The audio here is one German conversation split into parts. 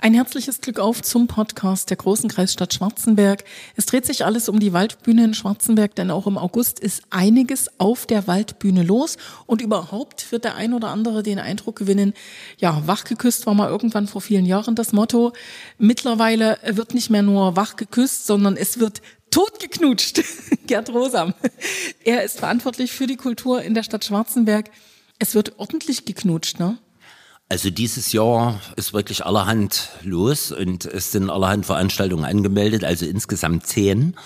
Ein herzliches Glück auf zum Podcast der großen Kreisstadt Schwarzenberg. Es dreht sich alles um die Waldbühne in Schwarzenberg, denn auch im August ist einiges auf der Waldbühne los und überhaupt wird der ein oder andere den Eindruck gewinnen, ja, wachgeküsst war mal irgendwann vor vielen Jahren das Motto. Mittlerweile wird nicht mehr nur wachgeküsst, sondern es wird totgeknutscht. Gerd Rosam. Er ist verantwortlich für die Kultur in der Stadt Schwarzenberg. Es wird ordentlich geknutscht, ne? Also dieses Jahr ist wirklich allerhand los und es sind allerhand Veranstaltungen angemeldet, also insgesamt zehn.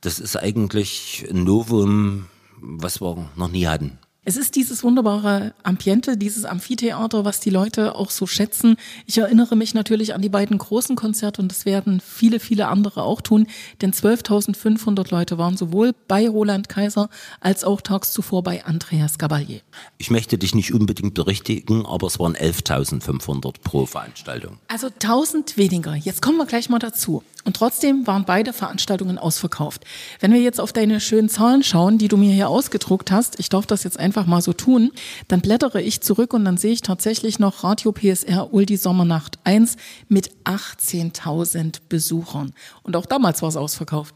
Das ist eigentlich ein Novum, was wir noch nie hatten. Es ist dieses wunderbare Ambiente, dieses Amphitheater, was die Leute auch so schätzen. Ich erinnere mich natürlich an die beiden großen Konzerte und das werden viele, viele andere auch tun, denn 12.500 Leute waren sowohl bei Roland Kaiser als auch tags zuvor bei Andreas Gabalier. Ich möchte dich nicht unbedingt berichtigen, aber es waren 11.500 pro Veranstaltung. Also 1000 weniger. Jetzt kommen wir gleich mal dazu. Und trotzdem waren beide Veranstaltungen ausverkauft. Wenn wir jetzt auf deine schönen Zahlen schauen, die du mir hier ausgedruckt hast, ich darf das jetzt einfach mal so tun, dann blättere ich zurück und dann sehe ich tatsächlich noch Radio PSR Uldi Sommernacht 1 mit 18.000 Besuchern. Und auch damals war es ausverkauft.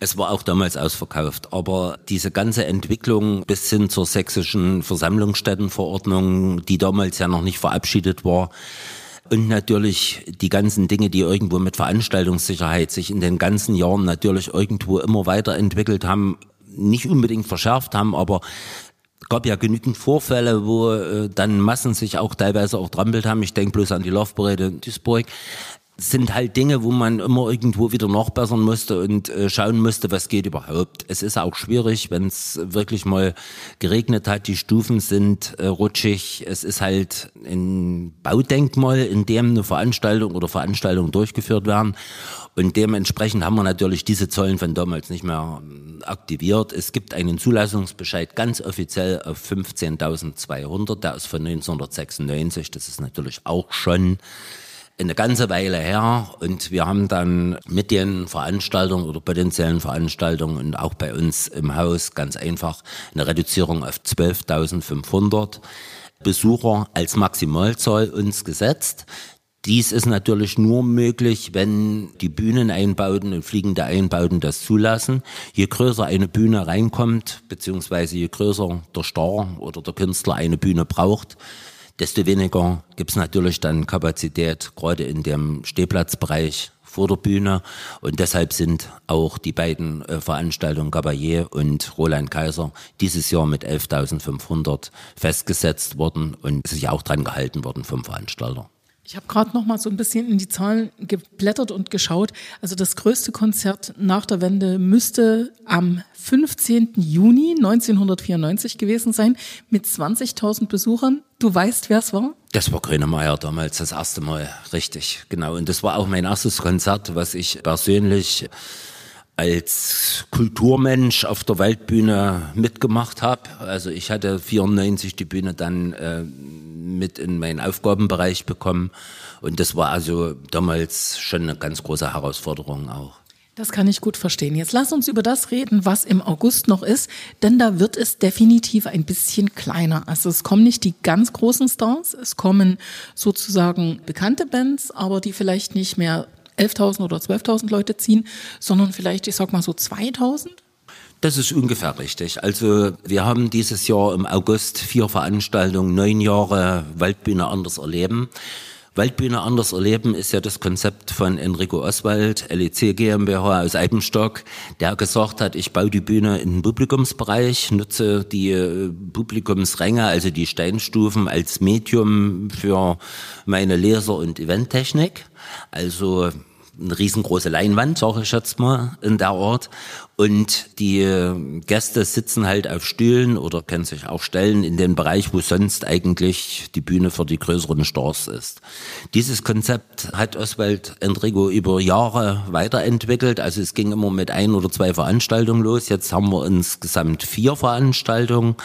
Es war auch damals ausverkauft, aber diese ganze Entwicklung bis hin zur sächsischen Versammlungsstättenverordnung, die damals ja noch nicht verabschiedet war, und natürlich die ganzen Dinge, die irgendwo mit Veranstaltungssicherheit sich in den ganzen Jahren natürlich irgendwo immer weiterentwickelt haben, nicht unbedingt verschärft haben, aber gab ja genügend Vorfälle, wo äh, dann Massen sich auch teilweise auch trampelt haben. Ich denke bloß an die Laufberäte in Duisburg sind halt Dinge, wo man immer irgendwo wieder nachbessern musste und äh, schauen musste, was geht überhaupt. Es ist auch schwierig, wenn es wirklich mal geregnet hat, die Stufen sind äh, rutschig. Es ist halt ein Baudenkmal, in dem eine Veranstaltung oder Veranstaltungen durchgeführt werden. Und dementsprechend haben wir natürlich diese Zollen von damals nicht mehr ähm, aktiviert. Es gibt einen Zulassungsbescheid ganz offiziell auf 15.200, der ist von 1996. Das ist natürlich auch schon eine ganze Weile her und wir haben dann mit den Veranstaltungen oder potenziellen Veranstaltungen und auch bei uns im Haus ganz einfach eine Reduzierung auf 12.500 Besucher als Maximalzahl uns gesetzt. Dies ist natürlich nur möglich, wenn die Bühneneinbauten und fliegende Einbauten das zulassen. Je größer eine Bühne reinkommt, beziehungsweise je größer der Star oder der Künstler eine Bühne braucht, desto weniger gibt es natürlich dann Kapazität, gerade in dem Stehplatzbereich vor der Bühne. Und deshalb sind auch die beiden äh, Veranstaltungen Gabalier und Roland Kaiser dieses Jahr mit 11.500 festgesetzt worden und sich auch dran gehalten worden vom Veranstalter. Ich habe gerade noch mal so ein bisschen in die Zahlen geblättert und geschaut. Also das größte Konzert nach der Wende müsste am 15. Juni 1994 gewesen sein mit 20.000 Besuchern. Du weißt, wer es war? Das war Grönemeyer damals das erste Mal, richtig, genau. Und das war auch mein erstes Konzert, was ich persönlich als Kulturmensch auf der Waldbühne mitgemacht habe. Also ich hatte 94 die Bühne dann äh, mit in meinen Aufgabenbereich bekommen und das war also damals schon eine ganz große Herausforderung auch. Das kann ich gut verstehen. Jetzt lass uns über das reden, was im August noch ist, denn da wird es definitiv ein bisschen kleiner. Also es kommen nicht die ganz großen Stars, es kommen sozusagen bekannte Bands, aber die vielleicht nicht mehr 11.000 oder 12.000 Leute ziehen, sondern vielleicht, ich sag mal so 2.000? Das ist ungefähr richtig. Also wir haben dieses Jahr im August vier Veranstaltungen, neun Jahre Waldbühne anders erleben. Waldbühne anders erleben ist ja das Konzept von Enrico Oswald, LEC GmbH aus Eibenstock, der gesagt hat, ich baue die Bühne in den Publikumsbereich, nutze die äh, Publikumsränge, also die Steinstufen als Medium für meine Leser- und Eventtechnik. Also eine riesengroße Leinwand, sage ich jetzt mal, in der Ort. Und die Gäste sitzen halt auf Stühlen oder können sich auch stellen in den Bereich, wo sonst eigentlich die Bühne für die größeren Stars ist. Dieses Konzept hat Oswald Enrico über Jahre weiterentwickelt. Also es ging immer mit ein oder zwei Veranstaltungen los. Jetzt haben wir insgesamt vier Veranstaltungen.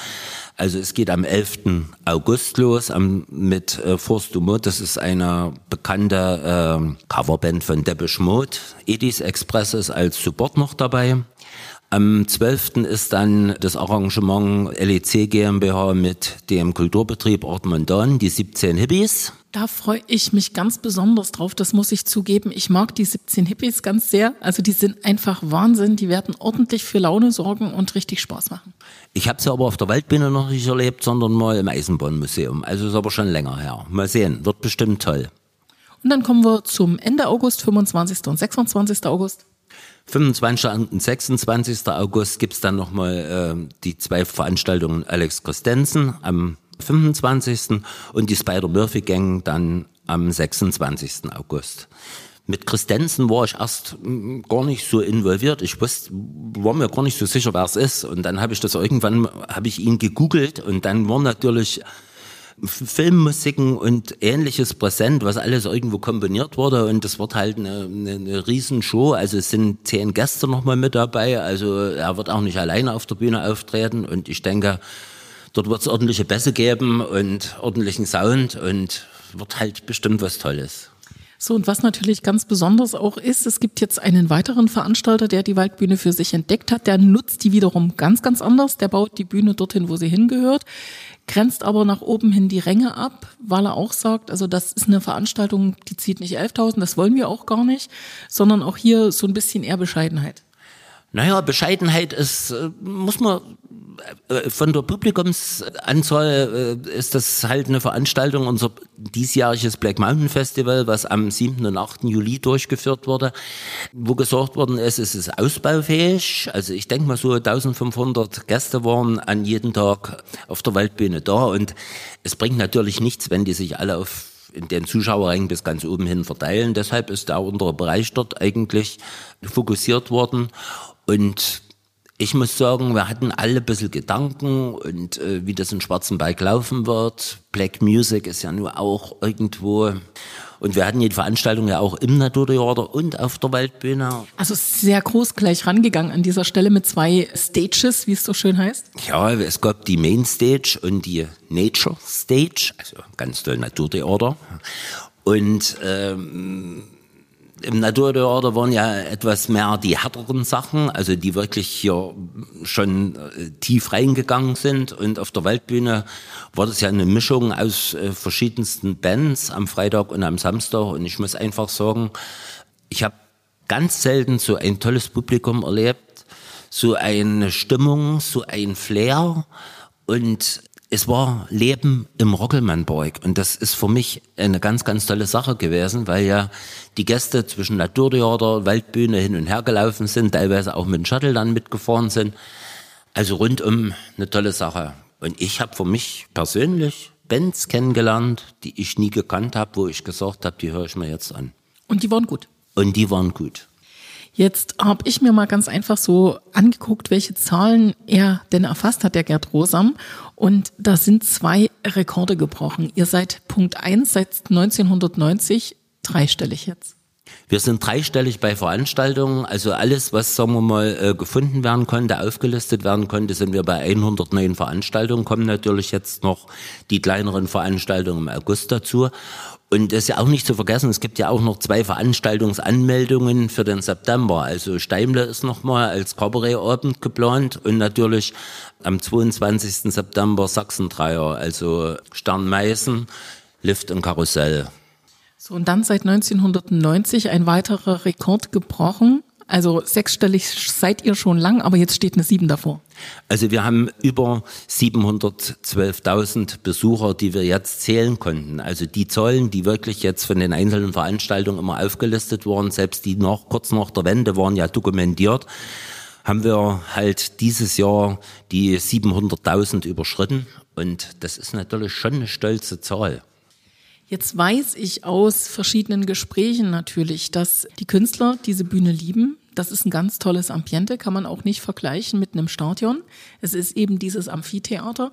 Also es geht am 11. August los am, mit äh, du Mode. Das ist eine bekannte äh, Coverband von Depeche Mode. Edis Express ist als Support noch dabei. Am 12. ist dann das Arrangement LEC GmbH mit dem Kulturbetrieb Ort Mondon, die 17 Hippies. Da freue ich mich ganz besonders drauf, das muss ich zugeben. Ich mag die 17 Hippies ganz sehr. Also die sind einfach Wahnsinn, die werden ordentlich für Laune sorgen und richtig Spaß machen. Ich habe sie aber auf der Waldbühne noch nicht erlebt, sondern mal im Eisenbahnmuseum. Also ist aber schon länger her. Mal sehen, wird bestimmt toll. Und dann kommen wir zum Ende August, 25. und 26. August. 25. und 26. August gibt's dann nochmal äh, die zwei Veranstaltungen Alex Christensen am 25. und die Spider-Murphy Gang dann am 26. August. Mit Christensen war ich erst mm, gar nicht so involviert. Ich wusste, war mir gar nicht so sicher, wer es ist. Und dann habe ich das irgendwann, habe ich ihn gegoogelt und dann war natürlich Filmmusiken und ähnliches präsent, was alles irgendwo komponiert wurde und das wird halt eine, eine, eine Riesenshow. Also es sind zehn Gäste nochmal mit dabei. Also er wird auch nicht alleine auf der Bühne auftreten und ich denke, dort wird es ordentliche Bässe geben und ordentlichen Sound und wird halt bestimmt was Tolles. So, und was natürlich ganz besonders auch ist, es gibt jetzt einen weiteren Veranstalter, der die Waldbühne für sich entdeckt hat. Der nutzt die wiederum ganz, ganz anders. Der baut die Bühne dorthin, wo sie hingehört grenzt aber nach oben hin die Ränge ab, weil er auch sagt, also das ist eine Veranstaltung, die zieht nicht 11.000, das wollen wir auch gar nicht, sondern auch hier so ein bisschen eher Bescheidenheit. Naja, Bescheidenheit ist, äh, muss man äh, von der Publikumsanzahl äh, ist das halt eine Veranstaltung, unser diesjähriges Black Mountain Festival, was am 7. und 8. Juli durchgeführt wurde, wo gesorgt worden ist, es ist ausbaufähig. Also ich denke mal so 1500 Gäste waren an jedem Tag auf der Waldbühne da und es bringt natürlich nichts, wenn die sich alle auf in den Zuschauerrängen bis ganz oben hin verteilen. Deshalb ist der untere Bereich dort eigentlich fokussiert worden. Und ich muss sagen, wir hatten alle ein bisschen Gedanken und äh, wie das in Schwarzenberg laufen wird. Black Music ist ja nur auch irgendwo. Und wir hatten die Veranstaltung ja auch im Naturtheater und auf der Waldbühne. Also sehr groß gleich rangegangen an dieser Stelle mit zwei Stages, wie es so schön heißt. Ja, es gab die Main Stage und die Nature Stage, also ganz toll Naturtheater. Und ähm, im Naturtheater waren ja etwas mehr die härteren Sachen, also die wirklich hier schon äh, tief reingegangen sind. Und auf der Waldbühne war das ja eine Mischung aus äh, verschiedensten Bands am Freitag und am Samstag. Und ich muss einfach sagen, ich habe ganz selten so ein tolles Publikum erlebt, so eine Stimmung, so ein Flair. Und es war Leben im Rockelmannburg und das ist für mich eine ganz, ganz tolle Sache gewesen, weil ja die Gäste zwischen Naturtheater, Waldbühne hin und her gelaufen sind, teilweise auch mit dem Shuttle dann mitgefahren sind. Also rundum eine tolle Sache. Und ich habe für mich persönlich Bands kennengelernt, die ich nie gekannt habe, wo ich gesagt habe, die höre ich mir jetzt an. Und die waren gut. Und die waren gut. Jetzt habe ich mir mal ganz einfach so angeguckt, welche Zahlen er denn erfasst hat, der Gerd Rosam. Und da sind zwei Rekorde gebrochen. Ihr seid Punkt eins seit 1990 dreistellig jetzt. Wir sind dreistellig bei Veranstaltungen, also alles, was, sagen wir mal, äh, gefunden werden konnte, aufgelistet werden konnte, sind wir bei 109 Veranstaltungen, kommen natürlich jetzt noch die kleineren Veranstaltungen im August dazu. Und das ist ja auch nicht zu vergessen, es gibt ja auch noch zwei Veranstaltungsanmeldungen für den September. Also Steimle ist nochmal als Kabarettabend geplant und natürlich am 22. September Sachsendreier, also Sternmeißen, Lift und Karussell. So, und dann seit 1990 ein weiterer Rekord gebrochen. Also sechsstellig seid ihr schon lang, aber jetzt steht eine sieben davor. Also wir haben über 712.000 Besucher, die wir jetzt zählen konnten. Also die Zahlen, die wirklich jetzt von den einzelnen Veranstaltungen immer aufgelistet wurden, selbst die noch kurz nach der Wende waren ja dokumentiert, haben wir halt dieses Jahr die 700.000 überschritten. Und das ist natürlich schon eine stolze Zahl. Jetzt weiß ich aus verschiedenen Gesprächen natürlich, dass die Künstler diese Bühne lieben. Das ist ein ganz tolles Ambiente, kann man auch nicht vergleichen mit einem Stadion. Es ist eben dieses Amphitheater.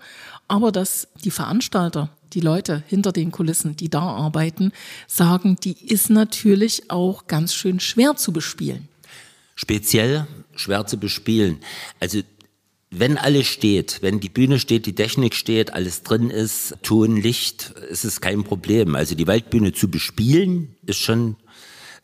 Aber dass die Veranstalter, die Leute hinter den Kulissen, die da arbeiten, sagen, die ist natürlich auch ganz schön schwer zu bespielen. Speziell schwer zu bespielen. Also wenn alles steht, wenn die Bühne steht, die Technik steht, alles drin ist, Ton, Licht, ist es kein Problem. Also die Waldbühne zu bespielen, ist schon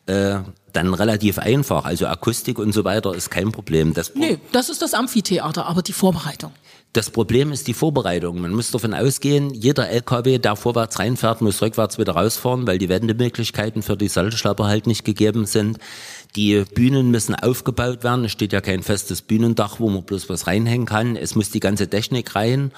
äh, dann relativ einfach. Also Akustik und so weiter ist kein Problem. Das nee, das ist das Amphitheater, aber die Vorbereitung. Das Problem ist die Vorbereitung. Man muss davon ausgehen, jeder LKW, der vorwärts reinfährt, muss rückwärts wieder rausfahren, weil die Wendemöglichkeiten für die Salzschlepper halt nicht gegeben sind. Die Bühnen müssen aufgebaut werden. Es steht ja kein festes Bühnendach, wo man bloß was reinhängen kann. Es muss die ganze Technik rein.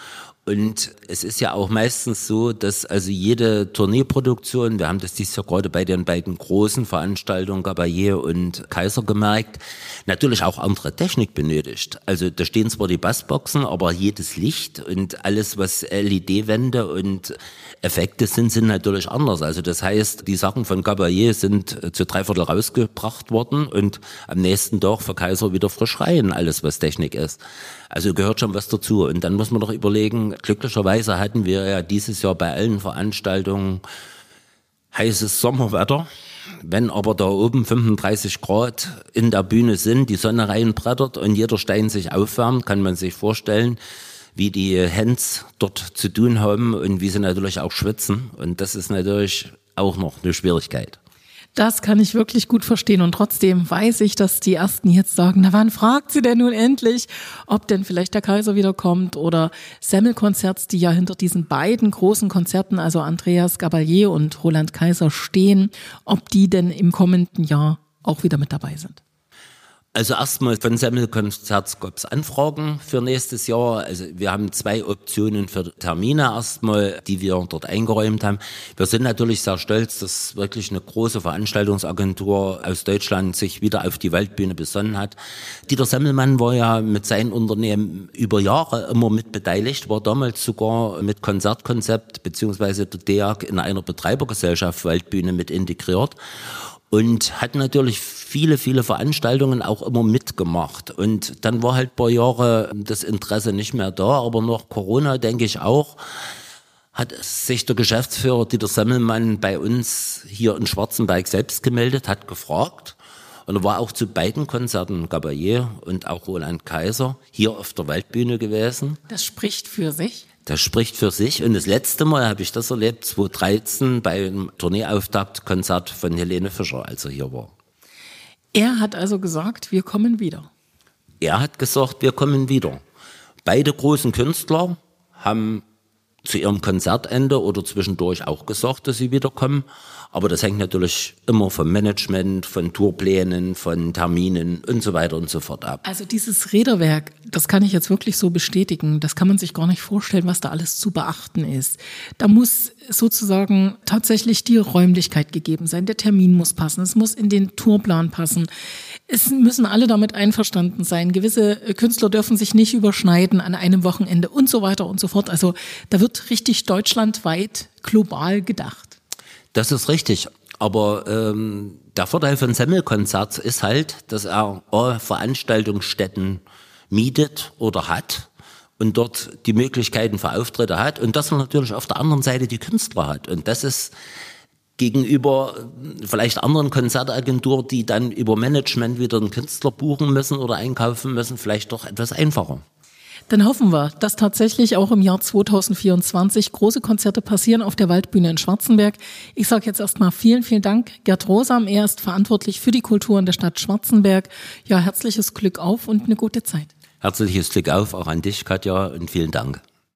Und es ist ja auch meistens so, dass also jede Tourneeproduktion, wir haben das dieses Jahr gerade bei den beiden großen Veranstaltungen Gabaye und Kaiser gemerkt, natürlich auch andere Technik benötigt. Also da stehen zwar die Bassboxen, aber jedes Licht und alles, was LED-Wände und Effekte sind, sind natürlich anders. Also das heißt, die Sachen von Gabaye sind zu drei Viertel rausgebracht worden und am nächsten Tag für Kaiser wieder frisch rein, alles was Technik ist. Also gehört schon was dazu. Und dann muss man doch überlegen, glücklicherweise hatten wir ja dieses Jahr bei allen Veranstaltungen heißes Sommerwetter. Wenn aber da oben 35 Grad in der Bühne sind, die Sonne reinbrettert und jeder Stein sich aufwärmt, kann man sich vorstellen, wie die Hands dort zu tun haben und wie sie natürlich auch schwitzen. Und das ist natürlich auch noch eine Schwierigkeit. Das kann ich wirklich gut verstehen. Und trotzdem weiß ich, dass die Ersten jetzt sagen, na wann fragt sie denn nun endlich, ob denn vielleicht der Kaiser wiederkommt oder Semmelkonzerts, die ja hinter diesen beiden großen Konzerten, also Andreas Gabalier und Roland Kaiser stehen, ob die denn im kommenden Jahr auch wieder mit dabei sind. Also erstmal von Semmelkonzerts gab es Anfragen für nächstes Jahr. Also wir haben zwei Optionen für Termine erstmal, die wir dort eingeräumt haben. Wir sind natürlich sehr stolz, dass wirklich eine große Veranstaltungsagentur aus Deutschland sich wieder auf die Waldbühne besonnen hat. Dieter Semmelmann war ja mit seinem Unternehmen über Jahre immer mit beteiligt, war damals sogar mit Konzertkonzept beziehungsweise der DEAG in einer Betreibergesellschaft Waldbühne mit integriert und hat natürlich viele, viele Veranstaltungen auch immer mitgemacht. Und dann war halt paar Jahre das Interesse nicht mehr da, aber nach Corona denke ich auch, hat sich der Geschäftsführer Dieter Semmelmann bei uns hier in Schwarzenberg selbst gemeldet, hat gefragt. Und er war auch zu beiden Konzerten, Gabaye und auch Roland Kaiser, hier auf der Waldbühne gewesen. Das spricht für sich. Das spricht für sich. Und das letzte Mal habe ich das erlebt, 2013 beim Tourneeauftaktkonzert von Helene Fischer, als er hier war. Er hat also gesagt, wir kommen wieder. Er hat gesagt, wir kommen wieder. Beide großen Künstler haben zu ihrem Konzertende oder zwischendurch auch gesagt, dass sie wiederkommen. Aber das hängt natürlich immer vom Management, von Tourplänen, von Terminen und so weiter und so fort ab. Also dieses Räderwerk, das kann ich jetzt wirklich so bestätigen. Das kann man sich gar nicht vorstellen, was da alles zu beachten ist. Da muss sozusagen tatsächlich die Räumlichkeit gegeben sein. Der Termin muss passen. Es muss in den Tourplan passen. Es müssen alle damit einverstanden sein. Gewisse Künstler dürfen sich nicht überschneiden an einem Wochenende und so weiter und so fort. Also da wird richtig deutschlandweit global gedacht. Das ist richtig. Aber ähm, der Vorteil von Semmelkonzerts ist halt, dass er Veranstaltungsstätten mietet oder hat und dort die Möglichkeiten für Auftritte hat und dass er natürlich auf der anderen Seite die Künstler hat. Und das ist gegenüber vielleicht anderen Konzertagenturen, die dann über Management wieder einen Künstler buchen müssen oder einkaufen müssen, vielleicht doch etwas einfacher. Dann hoffen wir, dass tatsächlich auch im Jahr 2024 große Konzerte passieren auf der Waldbühne in Schwarzenberg. Ich sage jetzt erstmal vielen, vielen Dank. Gerd Rosam, er ist verantwortlich für die Kultur in der Stadt Schwarzenberg. Ja, herzliches Glück auf und eine gute Zeit. Herzliches Glück auf auch an dich, Katja, und vielen Dank.